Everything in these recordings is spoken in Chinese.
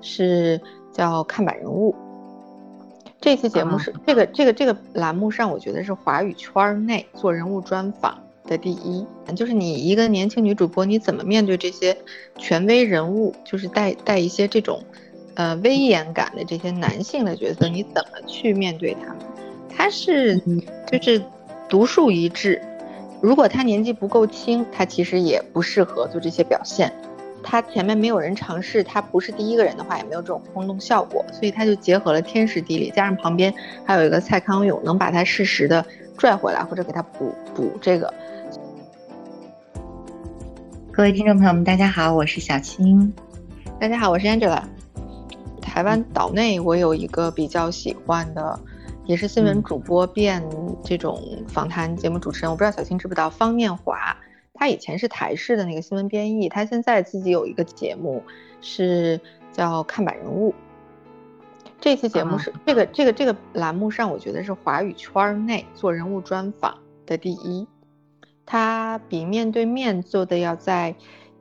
是叫看板人物。这期节目是这个这个这个栏目上，我觉得是华语圈内做人物专访的第一。就是你一个年轻女主播，你怎么面对这些权威人物，就是带带一些这种呃威严感的这些男性的角色，你怎么去面对他们？他是就是独树一帜。如果他年纪不够轻，他其实也不适合做这些表现。他前面没有人尝试，他不是第一个人的话，也没有这种轰动效果。所以他就结合了天时地利，加上旁边还有一个蔡康永，能把他适时的拽回来，或者给他补补这个。各位听众朋友们，大家好，我是小青。大家好，我是 Angela。台湾岛内我有一个比较喜欢的。也是新闻主播变这种访谈节目主持人，我不知道小青知不知道方念华，他以前是台视的那个新闻编译，他现在自己有一个节目，是叫看板人物。这期节目是这个这个这个栏目上，我觉得是华语圈内做人物专访的第一，他比面对面做的要再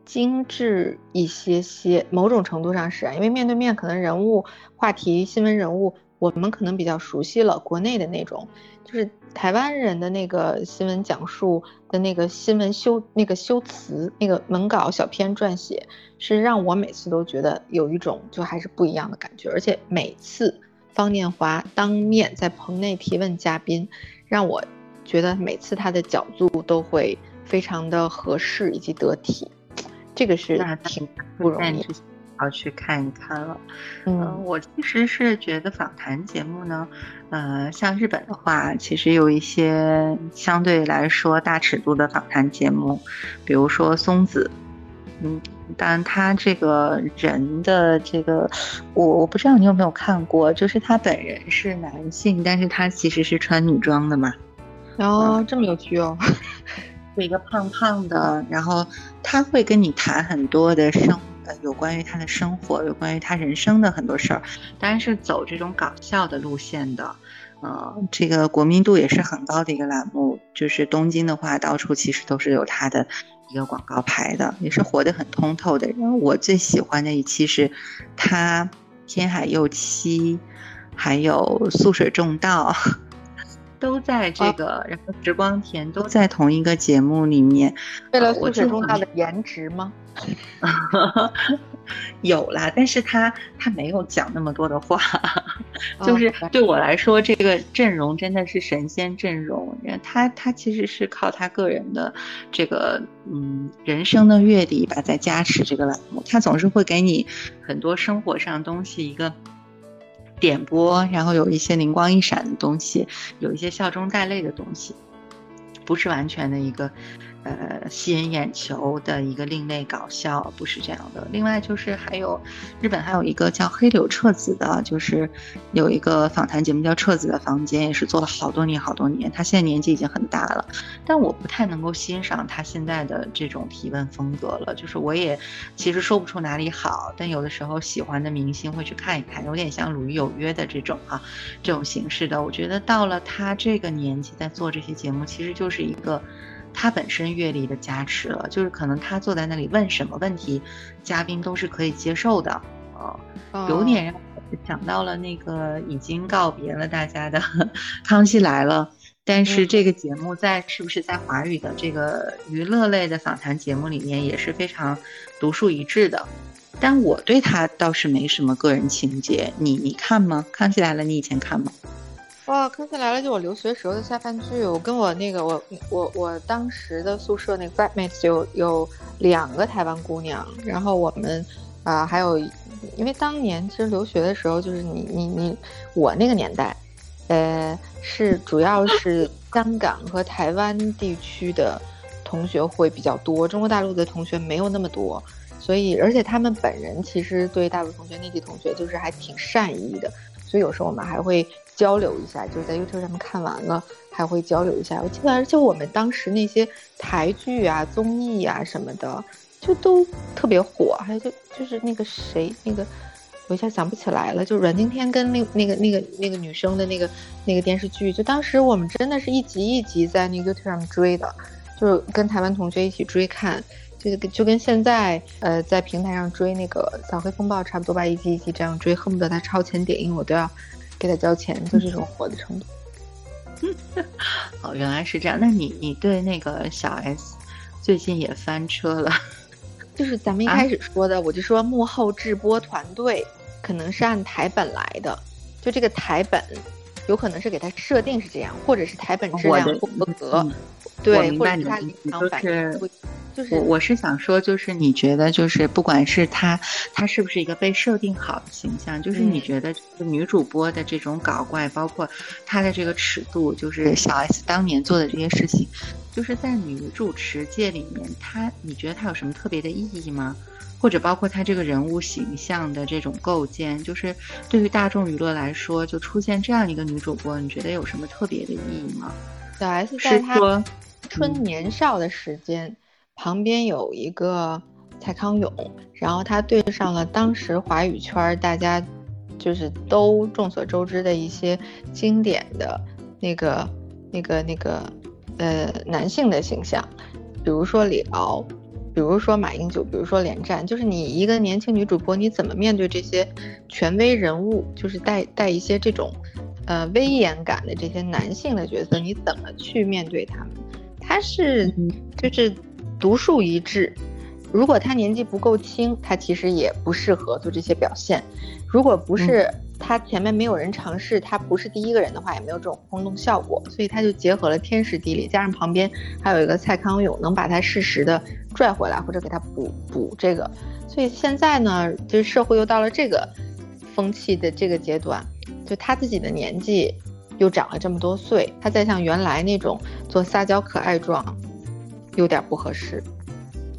精致一些些，某种程度上是啊，因为面对面可能人物话题新闻人物。我们可能比较熟悉了国内的那种，就是台湾人的那个新闻讲述的那个新闻修那个修辞那个文稿小篇撰写，是让我每次都觉得有一种就还是不一样的感觉。而且每次方念华当面在棚内提问嘉宾，让我觉得每次他的角度都会非常的合适以及得体，这个是挺不容易。要去看一看了，嗯，我其实是觉得访谈节目呢，呃，像日本的话，其实有一些相对来说大尺度的访谈节目，比如说松子，嗯，当然他这个人的这个，我我不知道你有没有看过，就是他本人是男性，但是他其实是穿女装的嘛，哦，这么有趣哦，是一个胖胖的，然后他会跟你谈很多的生。呃，有关于他的生活，有关于他人生的很多事儿，当然是走这种搞笑的路线的。呃，这个国民度也是很高的一个栏目，就是东京的话，到处其实都是有他的一个广告牌的，也是活得很通透的人。我最喜欢的一期是他天海佑七，还有素水重道，都在这个，然后时光田都在同一个节目里面。为了素水重道的颜值吗？有啦，但是他他没有讲那么多的话，就是对我来说，这个阵容真的是神仙阵容。他他其实是靠他个人的这个嗯人生的阅历吧，在加持这个栏目。他总是会给你很多生活上东西一个点拨，然后有一些灵光一闪的东西，有一些笑中带泪的东西，不是完全的一个。呃，吸引眼球的一个另类搞笑，不是这样的。另外就是还有日本还有一个叫黑柳彻子的，就是有一个访谈节目叫《彻子的房间》，也是做了好多年好多年。他现在年纪已经很大了，但我不太能够欣赏他现在的这种提问风格了。就是我也其实说不出哪里好，但有的时候喜欢的明星会去看一看，有点像《鲁豫有约》的这种啊这种形式的。我觉得到了他这个年纪在做这些节目，其实就是一个。他本身阅历的加持了，就是可能他坐在那里问什么问题，嘉宾都是可以接受的，啊，有点让我想到了那个已经告别了大家的《康熙来了》，但是这个节目在是不是在华语的这个娱乐类的访谈节目里面也是非常独树一帜的，但我对他倒是没什么个人情节，你你看吗？《康熙来了》你以前看吗？哇，康熙来了就我留学时候的下饭剧，我跟我那个我我我当时的宿舍那个 flatmates 有有两个台湾姑娘，然后我们啊还有，因为当年其实留学的时候就是你你你我那个年代，呃是主要是香港和台湾地区的同学会比较多，中国大陆的同学没有那么多，所以而且他们本人其实对大陆同学内地同学就是还挺善意的，所以有时候我们还会。交流一下，就是在 YouTube 上面看完了，还会交流一下。我记得，而且我们当时那些台剧啊、综艺啊什么的，就都特别火。还有就就是那个谁，那个我一下想不起来了，就阮经天跟那那个那个那个女生的那个那个电视剧，就当时我们真的是一集一集在那个 YouTube 上追的，就是跟台湾同学一起追看。就就跟现在呃在平台上追那个《扫黑风暴》差不多吧，一集一集这样追，恨不得他超前点映我都要给他交钱，就这种火的程度。哦，原来是这样。那你你对那个小 S 最近也翻车了？就是咱们一开始说的，我就说幕后制播团队可能是按台本来的，就这个台本有可能是给他设定是这样，或者是台本质量不合格，对，或者是他临场反应就是我我是想说，就是你觉得，就是不管是她，她是不是一个被设定好的形象，就是你觉得女主播的这种搞怪，包括她的这个尺度，就是小 S 当年做的这些事情，就是在女主持界里面，她你觉得她有什么特别的意义吗？或者包括她这个人物形象的这种构建，就是对于大众娱乐来说，就出现这样一个女主播，你觉得有什么特别的意义吗？小 S 在她春年少的时间。旁边有一个蔡康永，然后他对上了当时华语圈大家就是都众所周知的一些经典的那个、那个、那个呃男性的形象，比如说李敖，比如说马英九，比如说连战，就是你一个年轻女主播，你怎么面对这些权威人物，就是带带一些这种呃威严感的这些男性的角色，你怎么去面对他们？他是就是。独树一帜，如果他年纪不够轻，他其实也不适合做这些表现。如果不是他前面没有人尝试，他不是第一个人的话，也没有这种轰动效果。所以他就结合了天时地利，加上旁边还有一个蔡康永，能把他适时的拽回来，或者给他补补这个。所以现在呢，就是社会又到了这个风气的这个阶段，就他自己的年纪又长了这么多岁，他再像原来那种做撒娇可爱状。有点不合适，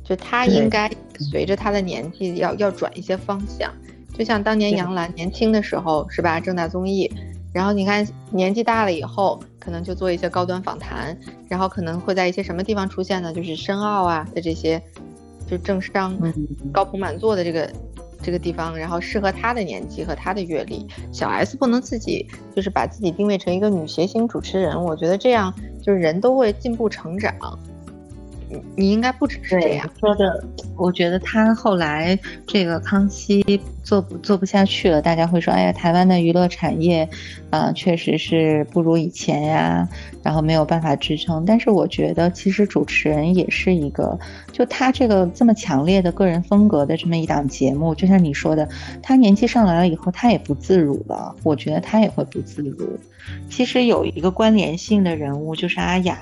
就他应该随着他的年纪要要转一些方向，就像当年杨澜年轻的时候是吧？正大综艺，然后你看年纪大了以后，可能就做一些高端访谈，然后可能会在一些什么地方出现呢？就是深奥啊的这些，就政商高朋满座的这个这个地方，然后适合他的年纪和他的阅历。小 S 不能自己就是把自己定位成一个女谐星主持人，我觉得这样就是人都会进步成长。你应该不只是这样说的，我觉得他后来这个康熙做不做不下去了，大家会说，哎呀，台湾的娱乐产业，啊，确实是不如以前呀，然后没有办法支撑。但是我觉得，其实主持人也是一个，就他这个这么强烈的个人风格的这么一档节目，就像你说的，他年纪上来了以后，他也不自如了，我觉得他也会不自如。其实有一个关联性的人物就是阿雅。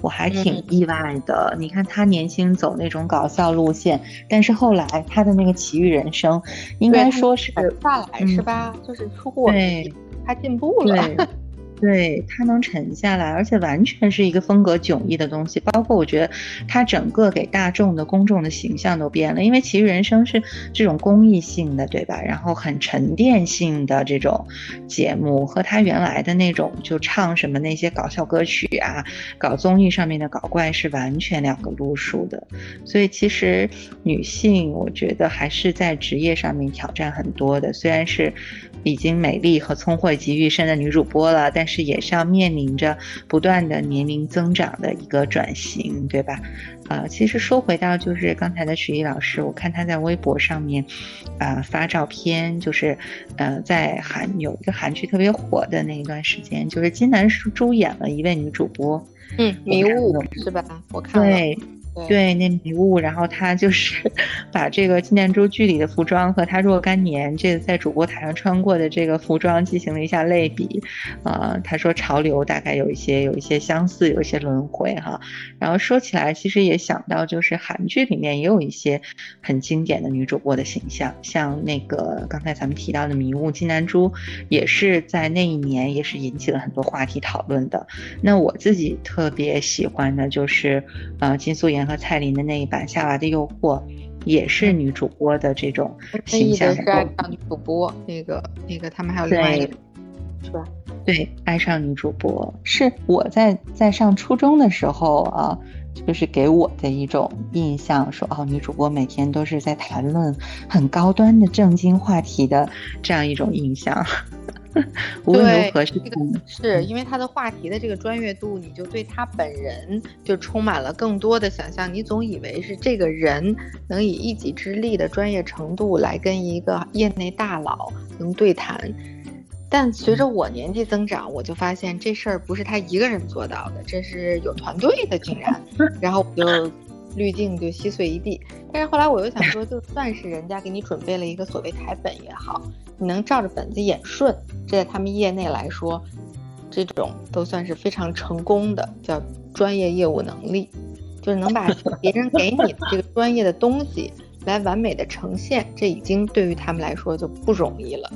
我还挺意外的，你看他年轻走那种搞笑路线，但是后来他的那个奇遇人生，应该说是下来是吧？就是出过对，他进步了。对他能沉下来，而且完全是一个风格迥异的东西。包括我觉得他整个给大众的公众的形象都变了，因为《其实人生》是这种公益性的，对吧？然后很沉淀性的这种节目，和他原来的那种就唱什么那些搞笑歌曲啊，搞综艺上面的搞怪是完全两个路数的。所以其实女性，我觉得还是在职业上面挑战很多的。虽然是已经美丽和聪慧集于一身的女主播了，但是也是要面临着不断的年龄增长的一个转型，对吧？啊，其实说回到就是刚才的徐艺老师，我看他在微博上面，啊发照片，就是呃在韩有一个韩剧特别火的那一段时间，就是金南珠演了一位女主播，嗯，迷雾是吧？我看了。对，对那迷雾，然后他就是 把这个金念珠剧里的服装和他若干年这个在主播台上穿过的这个服装进行了一下类比，啊，他说潮流大概有一些有一些相似，有一些轮回哈。然后说起来，其实也想到就是韩剧里面也有一些很经典的女主播的形象，像那个刚才咱们提到的迷雾金南珠，也是在那一年也是引起了很多话题讨论的。那我自己特别喜欢的就是呃金素妍。和蔡琳的那一版《夏娃的诱惑》，也是女主播的这种形象。是爱上女主播那个那个，他们还有另外一个，是吧？对，爱上女主播是我在在上初中的时候啊，就是给我的一种印象，说哦，女主播每天都是在谈论很高端的正经话题的这样一种印象。无论如何是这个是因为他的话题的这个专业度，你就对他本人就充满了更多的想象。你总以为是这个人能以一己之力的专业程度来跟一个业内大佬能对谈，但随着我年纪增长，我就发现这事儿不是他一个人做到的，这是有团队的，竟然。然后我就。滤镜就稀碎一地，但是后来我又想说，就算是人家给你准备了一个所谓台本也好，你能照着本子演顺，这在他们业内来说，这种都算是非常成功的，叫专业业务能力，就是能把别人给你的这个专业的东西来完美的呈现，这已经对于他们来说就不容易了。